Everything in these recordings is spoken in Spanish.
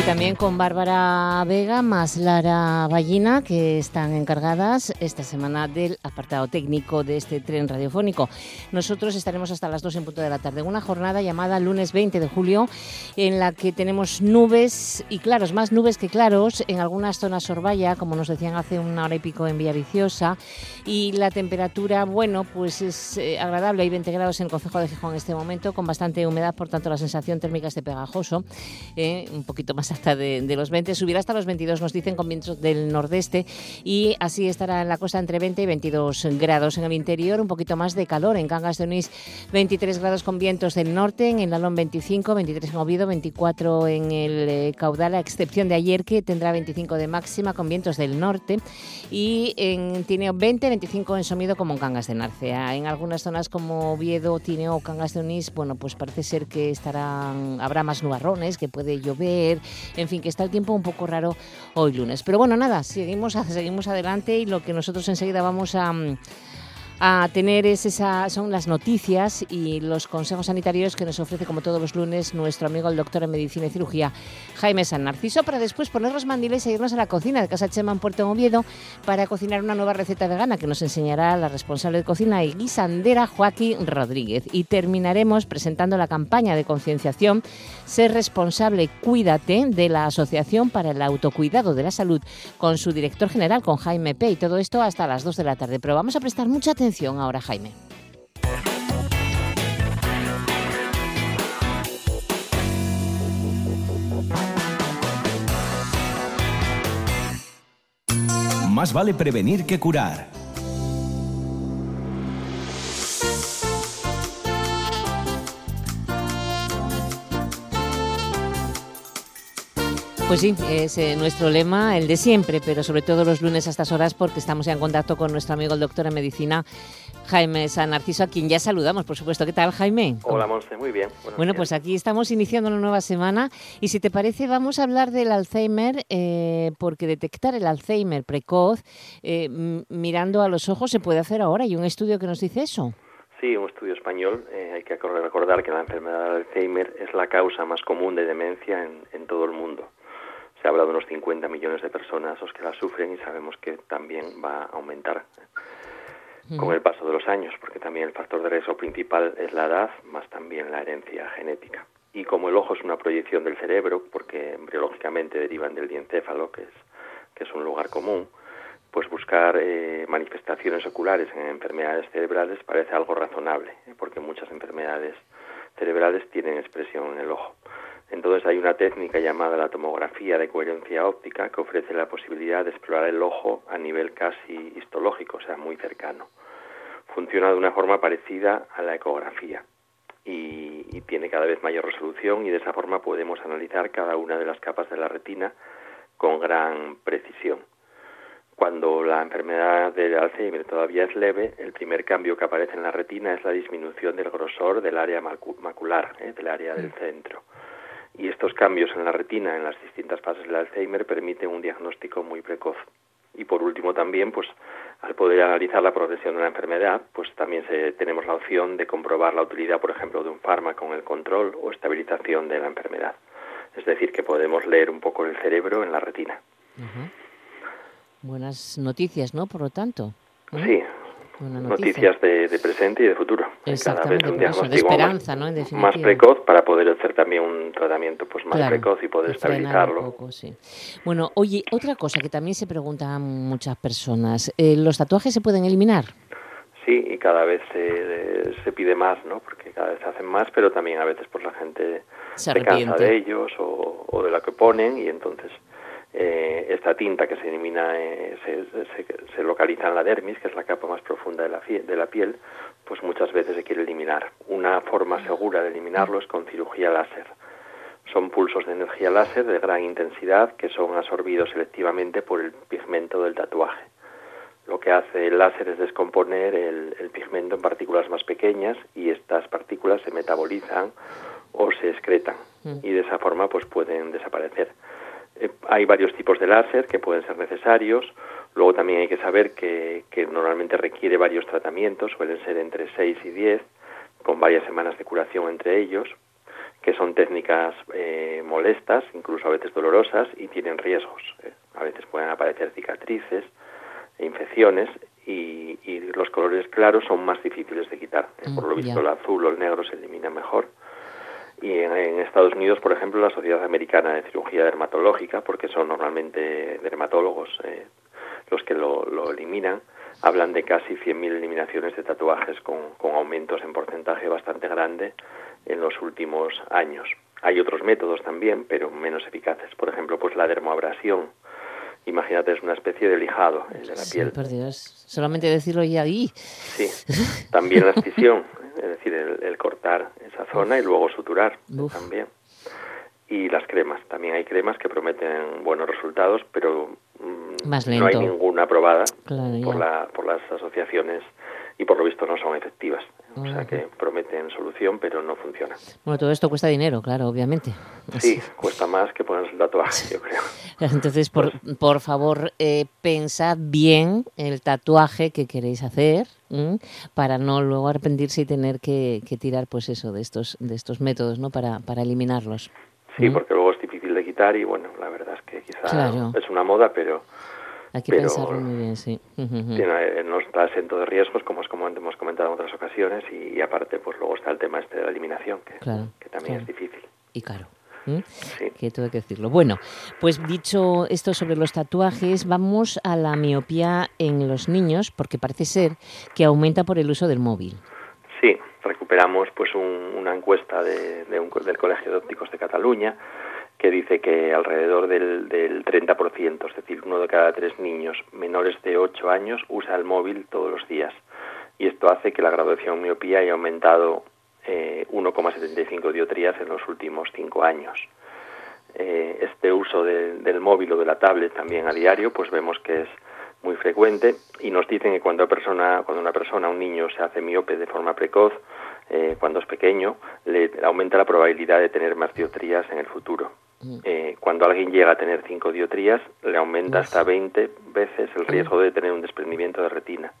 Y también con Bárbara Vega más Lara Ballina, que están encargadas esta semana del apartado técnico de este tren radiofónico. Nosotros estaremos hasta las 2 en punto de la tarde. Una jornada llamada lunes 20 de julio, en la que tenemos nubes y claros, más nubes que claros, en algunas zonas Orbaya, como nos decían hace una hora y pico en Villaviciosa. Y la temperatura, bueno, pues es eh, agradable. Hay 20 grados en el Concejo de Gijón en este momento, con bastante humedad, por tanto la sensación térmica es de pegajoso, eh, un poquito más hasta de, los 20, subirá hasta los 22, nos dicen, con vientos del nordeste y así estará en la costa entre 20 y 22 grados. En el interior un poquito más de calor, en Cangas de Onís 23 grados con vientos del norte, en el Lalón 25, 23 en Oviedo, 24 en el eh, Caudal, a excepción de ayer que tendrá 25 de máxima con vientos del norte y en Tineo 20, 25 en Somido como en Cangas de Narcea. En algunas zonas como Oviedo, Tineo Cangas de Onís, bueno, pues parece ser que estarán, habrá más nubarrones, que puede llover, en fin, que está el tiempo un poco raro hoy lunes. Pero bueno, nada, seguimos, seguimos adelante y lo que nosotros enseguida vamos a mm, a tener es esa, son las noticias y los consejos sanitarios que nos ofrece, como todos los lunes, nuestro amigo el doctor en Medicina y Cirugía, Jaime San Narciso, para después poner los mandiles e irnos a la cocina de Casa Chema en Puerto Oviedo para cocinar una nueva receta vegana que nos enseñará la responsable de cocina y guisandera Joaquín Rodríguez. Y terminaremos presentando la campaña de concienciación Ser responsable, cuídate de la Asociación para el Autocuidado de la Salud con su director general, con Jaime P. Y todo esto hasta las 2 de la tarde. Pero vamos a prestar mucha atención ahora, Jaime. Más vale prevenir que curar. Pues sí, es eh, nuestro lema, el de siempre, pero sobre todo los lunes a estas horas porque estamos ya en contacto con nuestro amigo el doctor en medicina, Jaime San Narciso, a quien ya saludamos, por supuesto. ¿Qué tal, Jaime? Hola, Monse, muy bien. bueno, pues aquí estamos iniciando una nueva semana y si te parece vamos a hablar del Alzheimer eh, porque detectar el Alzheimer precoz eh, mirando a los ojos se puede hacer ahora. ¿Hay un estudio que nos dice eso? Sí, un estudio español. hay que recordar que la enfermedad de Alzheimer es la causa más común de demencia en todo el mundo se habla de unos 50 millones de personas los que la sufren y sabemos que también va a aumentar con el paso de los años, porque también el factor de riesgo principal es la edad, más también la herencia genética. Y como el ojo es una proyección del cerebro, porque embriológicamente derivan del diencéfalo, que es, que es un lugar común, pues buscar eh, manifestaciones oculares en enfermedades cerebrales parece algo razonable, ¿eh? porque muchas enfermedades cerebrales tienen expresión en el ojo. Entonces hay una técnica llamada la tomografía de coherencia óptica que ofrece la posibilidad de explorar el ojo a nivel casi histológico, o sea, muy cercano. Funciona de una forma parecida a la ecografía y, y tiene cada vez mayor resolución y de esa forma podemos analizar cada una de las capas de la retina con gran precisión. Cuando la enfermedad del Alzheimer todavía es leve, el primer cambio que aparece en la retina es la disminución del grosor del área macular, ¿eh? del área del centro y estos cambios en la retina en las distintas fases del Alzheimer permiten un diagnóstico muy precoz. Y por último también, pues al poder analizar la progresión de la enfermedad, pues también se, tenemos la opción de comprobar la utilidad, por ejemplo, de un fármaco en el control o estabilización de la enfermedad. Es decir, que podemos leer un poco el cerebro en la retina. Buenas noticias, ¿no? Por lo tanto. Sí, noticias de, presente y de futuro. Cada vez un diagnóstico de esperanza, más, ¿no? más precoz para poder hacer también un tratamiento pues más precoz y poder estabilizarlo. Bueno, oye, otra cosa que también se preguntan muchas personas, eh, ¿los tatuajes se pueden eliminar? Sí, y cada vez se, se, pide más, ¿no? Porque cada vez se hacen más, pero también a veces pues la gente se, se cansa de ellos o, o de lo que ponen y entonces eh, esta tinta que se elimina eh, se, localiza en la dermis, que es la capa más profunda de la, de la piel, pues muchas veces se quiere eliminar. Una forma segura de eliminarlo es con cirugía láser. Son pulsos de energía láser de gran intensidad que son absorbidos selectivamente por el pigmento del tatuaje. Lo que hace el láser es descomponer el, el pigmento en partículas más pequeñas y estas partículas se metabolizan o se excretan mm. y de esa forma pues pueden desaparecer. Eh, hay varios tipos de láser que pueden ser necesarios. Luego también hay que saber que, que normalmente requiere varios tratamientos, suelen ser entre 6 y 10, con varias semanas de curación entre ellos, que son técnicas eh, molestas, incluso a veces dolorosas, y tienen riesgos. Eh. A veces pueden aparecer cicatrices, e infecciones, y, y, los colores claros son más difíciles de quitar. Mm, por lo visto, el azul o el negro se eliminan mejor. Y en, Estados Unidos, por ejemplo, la Sociedad Americana de Cirugía Dermatológica, porque son normalmente dermatólogos eh, los que lo, lo, eliminan, hablan de casi 100.000 eliminaciones de tatuajes con, con aumentos en porcentaje bastante grande en los últimos años. Hay otros métodos también, pero menos eficaces. Por ejemplo, pues la dermoabrasión. Imagínate, es una especie de lijado de la sí, piel. Por Dios. Solamente decirlo ya ahí. Sí. También la escisión, es decir, el, cortar esa zona y luego suturar también. Y las cremas, también hay cremas que prometen buenos resultados, pero mm, Más no hay ninguna aprobada por, la, por las asociaciones y por lo visto no son efectivas. O sea que prometen solución, pero no funciona. Bueno, todo esto cuesta dinero, claro, obviamente. Sí, cuesta más que ponerse el tatuaje, yo creo. Entonces, por, pues por favor, eh, pensad bien el tatuaje que queréis hacer para no luego arrepentirse y tener que, tirar, pues eso, de estos, de estos métodos, ¿no? Para, para eliminarlos. Sí, porque luego es difícil de quitar y, bueno, la verdad es que quizá es una moda, pero hay que pensarlo muy bien, sí. Tiene, no está exento de riesgos, como, como hemos comentado en otras ocasiones, y, aparte, pues luego está el tema este de la eliminación, que, que también es difícil. Y caro. Sí. Que todo hay que decirlo. Bueno, pues dicho esto sobre los tatuajes, vamos a la miopía en los niños, porque parece ser que aumenta por el uso del móvil. Recuperamos pues una encuesta de, del Colegio de Ópticos de Cataluña que dice que alrededor del, del 30%, es decir, uno de cada tres niños menores de 8 años usa el móvil todos los días. Y esto hace que la graduación miopía haya aumentado eh, 1,75 diotrías en los últimos cinco años. Eh, este uso del móvil o de la tablet también a diario, pues vemos que es muy frecuente y nos dicen que cuando, persona, cuando una persona, un niño, se hace miope de forma precoz, eh, cuando es pequeño, le aumenta la probabilidad de tener más diotrías en el futuro. Mm. Eh, cuando alguien llega a tener 5 diotrías, le aumenta hasta 20 veces el riesgo de tener un desprendimiento de retina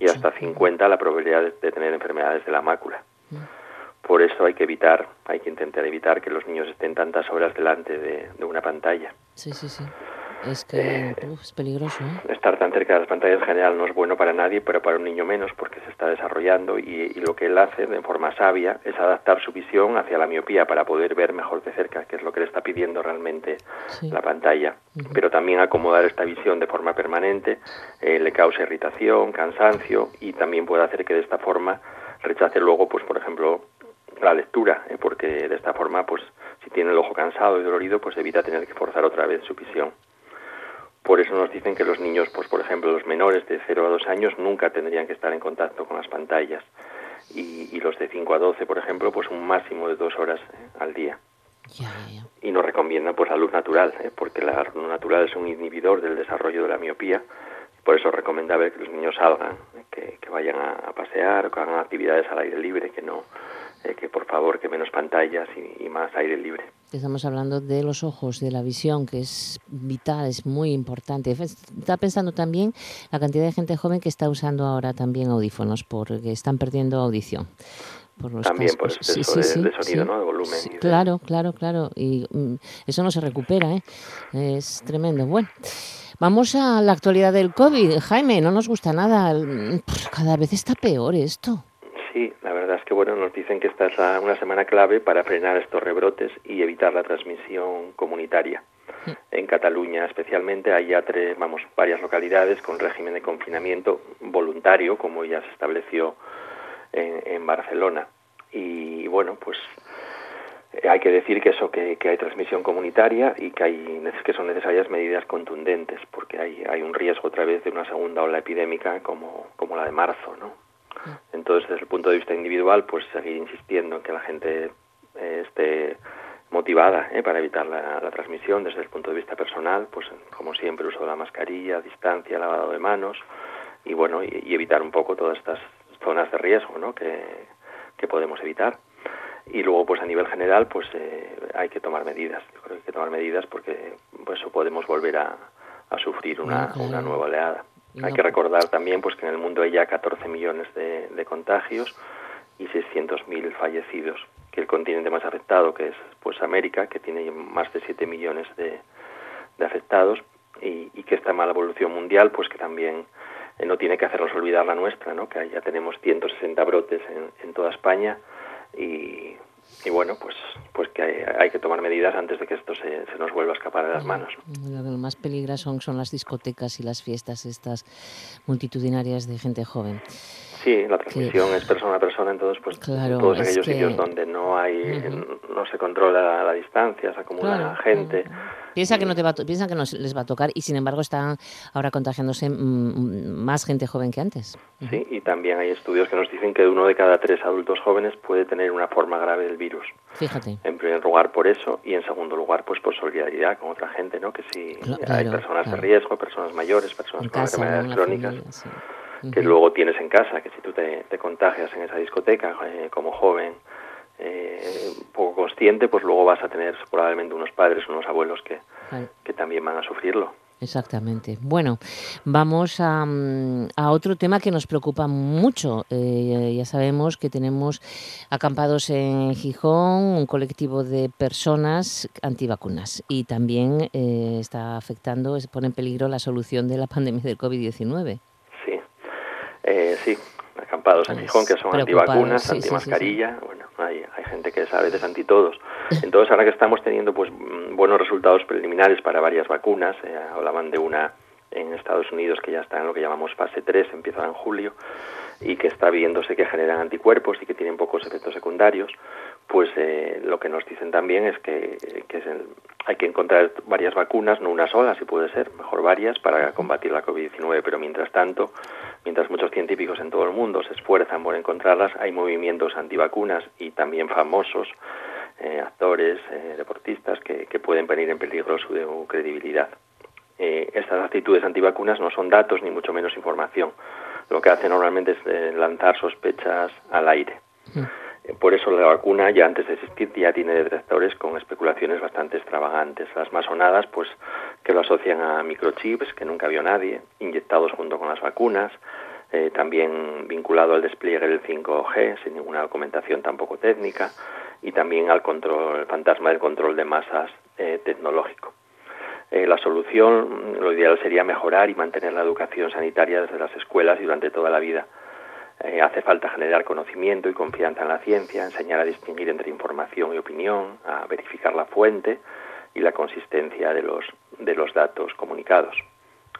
y hasta 50 la probabilidad de, tener enfermedades de la mácula. Mm. Por eso hay que evitar, hay que intentar evitar que los niños estén tantas horas delante de, de una pantalla. Sí, sí, sí. Es que eh, es peligroso. ¿eh? Estar tan cerca de las pantallas en general no es bueno para nadie, pero para un niño menos porque se está desarrollando y, lo que él hace de forma sabia es adaptar su visión hacia la miopía para poder ver mejor de cerca, que es lo que le está pidiendo realmente la pantalla. Pero también acomodar esta visión de forma permanente eh, le causa irritación, cansancio y también puede hacer que de esta forma rechace luego, pues por ejemplo, la lectura, porque de esta forma, pues si tiene el ojo cansado y dolorido, pues evita tener que forzar otra vez su visión. Por eso nos dicen que los niños, pues por ejemplo los menores de 0 a 2 años nunca tendrían que estar en contacto con las pantallas y, los de 5 a 12, por ejemplo, pues un máximo de dos horas eh, al día. Y nos recomiendan pues la luz natural, eh, porque la luz natural es un inhibidor del desarrollo de la miopía. Por eso recomendable que los niños salgan, eh, que, que, vayan a, pasear, que hagan actividades al aire libre, que no, que por favor que menos pantallas y más aire libre. Estamos hablando de los ojos, de la visión, que es vital, es muy importante. Está pensando también la cantidad de gente joven que está usando ahora también audífonos, porque están perdiendo audición. Por los también por sí, sí, de, sonido, ¿no? De volumen. Claro, claro, claro. Y mm, eso no se recupera, ¿eh? Es tremendo. Bueno. Vamos a la actualidad del COVID. Jaime, no nos gusta nada. Cada vez está peor esto. Sí, la verdad es que bueno, nos dicen que esta es una semana clave para frenar estos rebrotes y evitar la transmisión comunitaria. Mm. En Cataluña especialmente hay ya tres, vamos, varias localidades con régimen de confinamiento voluntario, como ya se estableció en, Barcelona. Y bueno, pues eh, hay que decir que eso que, hay transmisión comunitaria y que hay que son necesarias medidas contundentes porque hay, hay un riesgo otra vez de una segunda ola epidémica como, como la de marzo no entonces, desde el punto de vista individual, pues seguir insistiendo en que la gente eh, esté motivada eh, para evitar la, transmisión. Desde el punto de vista personal, pues como siempre, uso de la mascarilla, distancia, lavado de manos y bueno, y, evitar un poco todas estas zonas de riesgo ¿no? que, que podemos evitar. y luego pues a nivel general pues eh, hay que tomar medidas yo creo que hay que tomar medidas porque pues podemos volver a, sufrir una, una nueva oleada hay que recordar también pues que en el mundo hay ya 14 millones de, de contagios y 600.000 fallecidos. Que el continente más afectado que es pues América que tiene más de 7 millones de, de afectados y, y, que esta mala evolución mundial pues que también eh, no tiene que hacernos olvidar la nuestra no que ya tenemos 160 brotes en, en toda España y, y bueno, pues, pues que hay, que tomar medidas antes de que esto se, nos vuelva a escapar de las manos. Lo que más peligroso son, son las discotecas y las fiestas estas multitudinarias de gente joven. Sí, la transmisión es persona a persona, entonces pues todos aquellos sitios donde no hay, no se controla la, distancia, se acumula gente. Piensa que no te va piensa que no les va a tocar y sin embargo están ahora contagiándose mm, mm, más gente joven que antes. Sí, y también hay estudios que nos dicen que uno de cada tres adultos jóvenes puede tener una forma grave del virus. Fíjate. En primer lugar por eso y en segundo lugar pues por solidaridad con otra gente, ¿no? Que si hay personas de riesgo, personas mayores, personas con enfermedades crónicas. Que luego tienes en casa, que si tú te, contagias en esa discoteca eh, como joven, eh, poco consciente, pues luego vas a tener probablemente unos padres, unos abuelos que, que también van a sufrirlo. Exactamente. Bueno, vamos a, mm, a, otro tema que nos preocupa mucho. Eh, ya sabemos que tenemos acampados en Gijón un colectivo de personas antivacunas y también eh, está afectando, pone en peligro la solución de la pandemia del COVID-19. Sí, eh, sí, acampados en Gijón que son antivacunas, antimascarilla. bueno, hay, hay gente que es a veces anti todos. Entonces, ahora que estamos teniendo pues mm, buenos resultados preliminares para varias vacunas, eh, hablaban de una en Estados Unidos que ya está en lo que llamamos fase 3, empieza en julio, y que está viéndose que generan anticuerpos y que tienen pocos efectos secundarios, pues eh, lo que nos dicen también es que, hay que encontrar varias vacunas, no una sola, si puede ser, mejor varias, para combatir la COVID-19, pero mientras tanto, mientras muchos científicos en todo el mundo se esfuerzan por encontrarlas, hay movimientos antivacunas y también famosos, eh, actores, eh, deportistas, que, pueden venir en peligro su, credibilidad. estas actitudes antivacunas no son datos ni mucho menos información. Lo que hace normalmente es lanzar sospechas al aire. Mm. Por eso la vacuna ya antes de existir ya tiene detractores con especulaciones bastante extravagantes. Las más sonadas, pues que lo asocian a microchips que nunca vio nadie, inyectados junto con las vacunas, eh, también vinculado al despliegue del 5G sin ninguna documentación tampoco técnica y también al control, el fantasma del control de masas eh, tecnológico. Eh, la solución, lo ideal sería mejorar y mantener la educación sanitaria desde las escuelas y durante toda la vida eh, hace falta generar conocimiento y confianza en la ciencia, enseñar a distinguir entre información y opinión, a verificar la fuente y la consistencia de los, de los datos comunicados.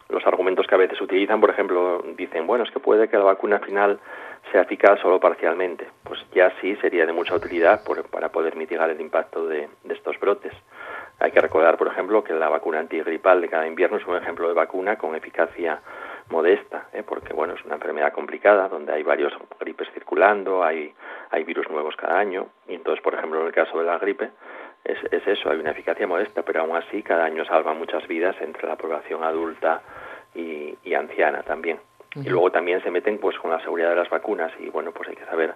Los argumentos que a veces utilizan, por ejemplo, dicen, bueno, es que puede que la vacuna final sea eficaz solo parcialmente. Pues ya sí sería de mucha utilidad para poder mitigar el impacto de, de estos brotes. Hay que recordar, por ejemplo, que la vacuna antigripal de cada invierno es un ejemplo de vacuna con eficacia modesta, ¿eh? porque bueno, es una enfermedad complicada donde hay varios gripes circulando, hay, hay virus nuevos cada año, y entonces, por ejemplo, en el caso de la gripe, es, es eso, hay una eficacia modesta, pero aún así cada año salva muchas vidas entre la población adulta y, y anciana también. Y luego también se meten pues con la seguridad de las vacunas y bueno, pues hay que saber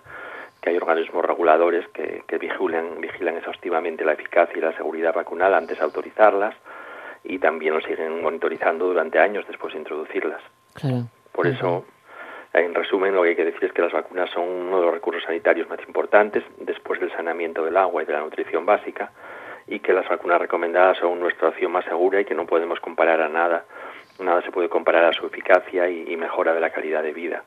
que hay organismos reguladores que, que vigilan, vigilan exhaustivamente la eficacia y la seguridad vacunal antes de autorizarlas y también lo siguen monitorizando durante años después de introducirlas. Por eso, en resumen, lo que hay que decir es que las vacunas son uno de los recursos sanitarios más importantes después del saneamiento del agua y de la nutrición básica y que las vacunas recomendadas son nuestra opción más segura y que no podemos comparar a nada. Nada se puede comparar a su eficacia y, mejora de la calidad de vida.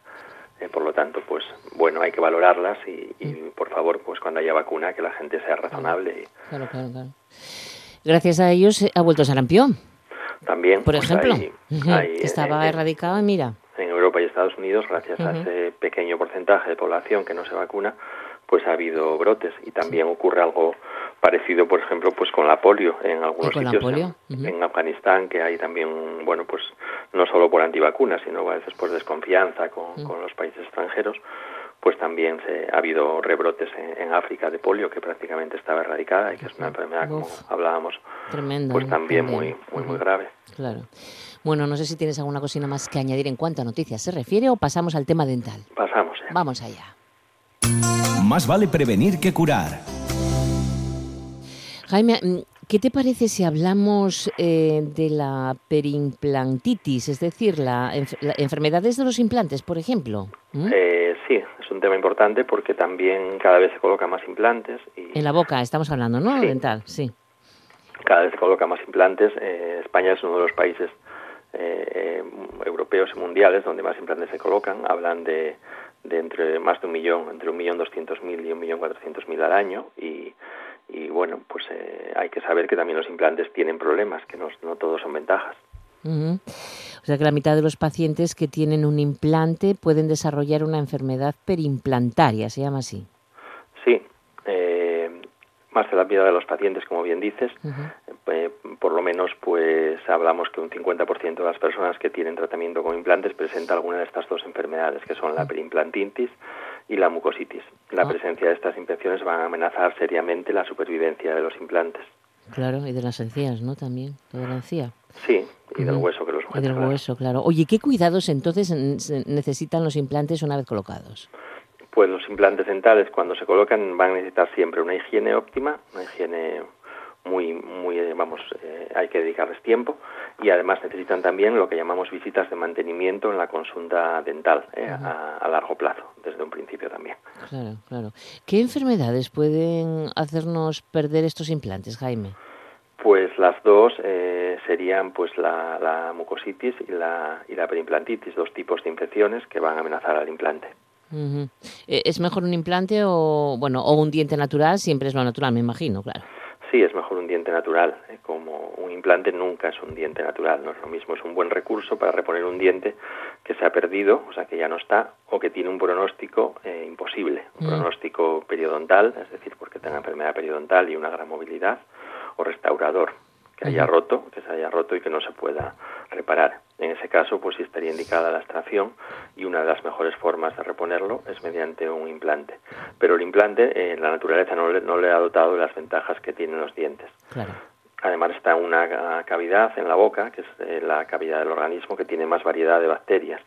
Eh, por lo tanto, pues bueno, hay que valorarlas y, mm. por favor, pues cuando haya vacuna, que la gente sea razonable. Claro, claro, claro. Gracias a ellos eh, ha vuelto sarampión. También. Por pues, ejemplo, estaba erradicado y mira. En Europa y Estados Unidos, gracias a ese pequeño porcentaje de población que no se vacuna, pues ha habido brotes y también ocurre algo parecido, por ejemplo, pues con la polio en algunos sitios. En, Afganistán, que hay también, bueno, pues no solo por antivacunas, sino a veces por desconfianza con, con los países extranjeros, pues también se, ha habido rebrotes en, África de polio que prácticamente estaba erradicada y que es una enfermedad, como hablábamos, pues también muy, muy, muy grave. Claro. Bueno, no sé si tienes alguna cosina más que añadir en cuanto a noticias se refiere o pasamos al tema dental. Pasamos. Vamos allá. Más vale prevenir que curar. Jaime, mm, ¿qué te parece si hablamos eh, de la perimplantitis, es decir, la, enfermedades de los implantes, por ejemplo? ¿Mm? Eh, sí, es un tema importante porque también cada vez se colocan más implantes. Y... En la boca estamos hablando, ¿no? Dental, sí. Cada vez se colocan más implantes. Eh, España es uno de los países europeos y mundiales donde más implantes se colocan. Hablan de, de entre más de un millón, entre un millón doscientos mil y un millón cuatrocientos mil al año y y bueno, pues eh, hay que saber que también los implantes tienen problemas, que no, no todos son ventajas. O sea que la mitad de los pacientes que tienen un implante pueden desarrollar una enfermedad perimplantaria, se llama así. Sí, eh, más de la mitad de los pacientes, como bien dices, eh, por lo menos pues hablamos que un 50% de las personas que tienen tratamiento con implantes presenta alguna de estas dos enfermedades, que son la perimplantitis y la mucositis. La ah. presencia de estas infecciones van a amenazar seriamente la supervivencia de los implantes. Claro, y de las encías, ¿no? También, de la encía. Sí, y del hueso que los sujeta. Y del hueso, claro. Oye, ¿qué cuidados entonces necesitan los implantes una vez colocados? Pues los implantes dentales cuando se colocan van a necesitar siempre una higiene óptima, una higiene muy, muy, eh, vamos, eh, hay que dedicarles tiempo y además necesitan también lo que llamamos visitas de mantenimiento en la consulta dental eh, a, largo plazo, desde un principio también. Claro, claro. ¿Qué enfermedades pueden hacernos perder estos implantes, Jaime? Pues las dos serían pues la, mucositis y la, y la dos tipos de infecciones que van a amenazar al implante. ¿Es mejor un implante o, bueno, o un diente natural? Siempre es lo natural, me imagino, claro. Sí, es mejor un diente natural. ¿eh? Como un implante nunca es un diente natural. No es lo mismo, es un buen recurso para reponer un diente que se ha perdido, o sea, que ya no está, o que tiene un pronóstico eh, imposible. Un mm. pronóstico periodontal, es decir, porque tenga enfermedad periodontal y una gran movilidad, o restaurador, que haya roto, que se haya roto y que no se pueda reparar. En ese caso, pues sí estaría indicada la extracción y una de las mejores formas de reponerlo es mediante un implante. Pero el implante, en eh, la naturaleza no le, no le ha dotado de las ventajas que tienen los dientes. Además está una cavidad en la boca, que es eh, la cavidad del organismo, que tiene más variedad de bacterias.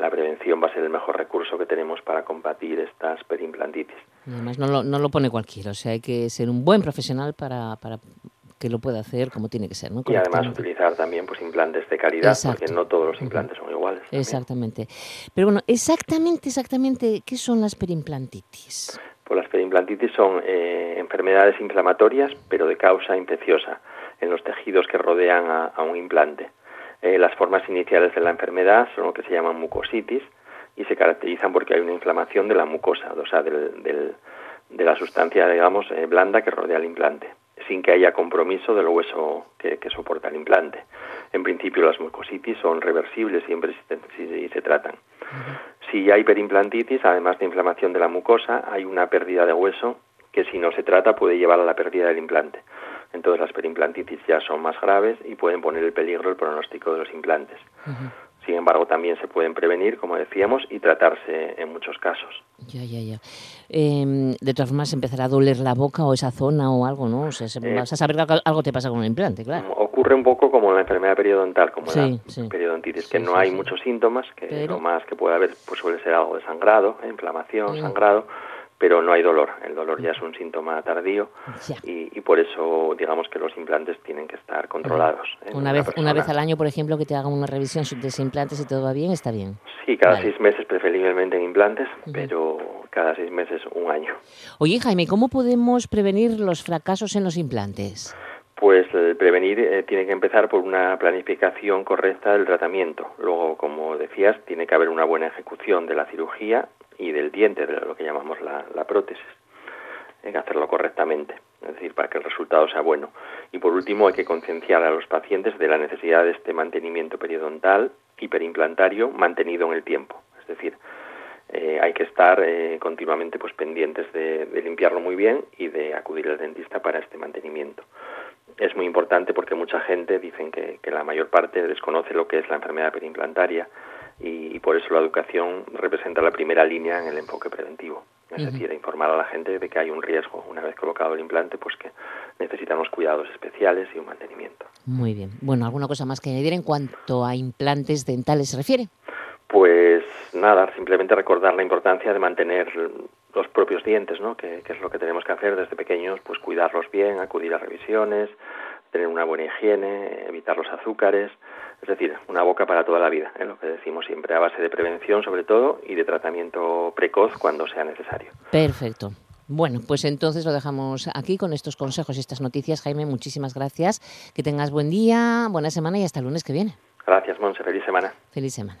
La prevención va a ser el mejor recurso que tenemos para combatir estas perimplantitis. Además no lo, no lo pone cualquiera, o sea, hay que ser un buen profesional para, para que lo pueda hacer como tiene que ser. ¿no? Y además utilizar también pues implantes de calidad, porque no todos los implantes son iguales. Exactamente. Pero bueno, exactamente, exactamente, ¿qué son las perimplantitis? Pues las perimplantitis son eh, enfermedades inflamatorias, pero de causa infecciosa, en los tejidos que rodean a, un implante. Eh, las formas iniciales de la enfermedad son lo que se llaman mucositis y se caracterizan porque hay una inflamación de la mucosa, o sea, del, de la sustancia, digamos, eh, blanda que rodea el implante sin que haya compromiso del hueso que, soporta el implante. En principio las mucositis son reversibles siempre si, se tratan. Si hay perimplantitis, además de inflamación de la mucosa, hay una pérdida de hueso que si no se trata puede llevar a la pérdida del implante. Entonces las perimplantitis ya son más graves y pueden poner en peligro el pronóstico de los implantes. Sin embargo, también se pueden prevenir, como decíamos, y tratarse en muchos casos. Ya, ya, ya. Em, de todas formas, empezará a doler la boca o esa zona o algo, ¿no? O sea, eh, vas a saber que algo te pasa con el implante, claro. Ocurre un poco como la enfermedad periodontal, como la periodontitis, que no hay muchos síntomas, que lo más que puede haber pues suele ser algo de sangrado, inflamación, sangrado, pero no hay dolor. El dolor ya es un síntoma tardío y, por eso digamos que los implantes tienen que estar controlados. Una vez, una vez al año, por ejemplo, que te hagan una revisión de ese implante, si todo va bien, está bien. Sí, cada seis meses preferiblemente en implantes, pero cada seis meses un año. Oye, Jaime, ¿cómo podemos prevenir los fracasos en los implantes? Pues el prevenir eh, tiene que empezar por una planificación correcta del tratamiento. Luego, como decías, tiene que haber una buena ejecución de la cirugía y del diente, de lo que llamamos la, prótesis. Hay que hacerlo correctamente, es decir, para que el resultado sea bueno. Y por último, hay que concienciar a los pacientes de la necesidad de este mantenimiento periodontal y perimplantario mantenido en el tiempo. Es decir, eh, hay que estar eh, continuamente pues pendientes de, limpiarlo muy bien y de acudir al dentista para este mantenimiento. Es muy importante porque mucha gente dicen que, que la mayor parte desconoce lo que es la enfermedad perimplantaria y, por eso la educación representa la primera línea en el enfoque preventivo. Es decir, informar a la gente de que hay un riesgo una vez colocado el implante, pues que necesitamos cuidados especiales y un mantenimiento. Muy bien. Bueno, ¿alguna cosa más que añadir en cuanto a implantes dentales se refiere? Pues nada, simplemente recordar la importancia de mantener los propios dientes, ¿no? Que, es lo que tenemos que hacer desde pequeños, pues cuidarlos bien, acudir a revisiones, tener una buena higiene, evitar los azúcares, es decir, una boca para toda la vida, ¿eh? lo que decimos siempre, a base de prevención sobre todo y de tratamiento precoz cuando sea necesario. Perfecto. Bueno, pues entonces lo dejamos aquí con estos consejos y estas noticias. Jaime, muchísimas gracias. Que tengas buen día, buena semana y hasta el lunes que viene. Gracias, Monse. Feliz semana. Feliz semana.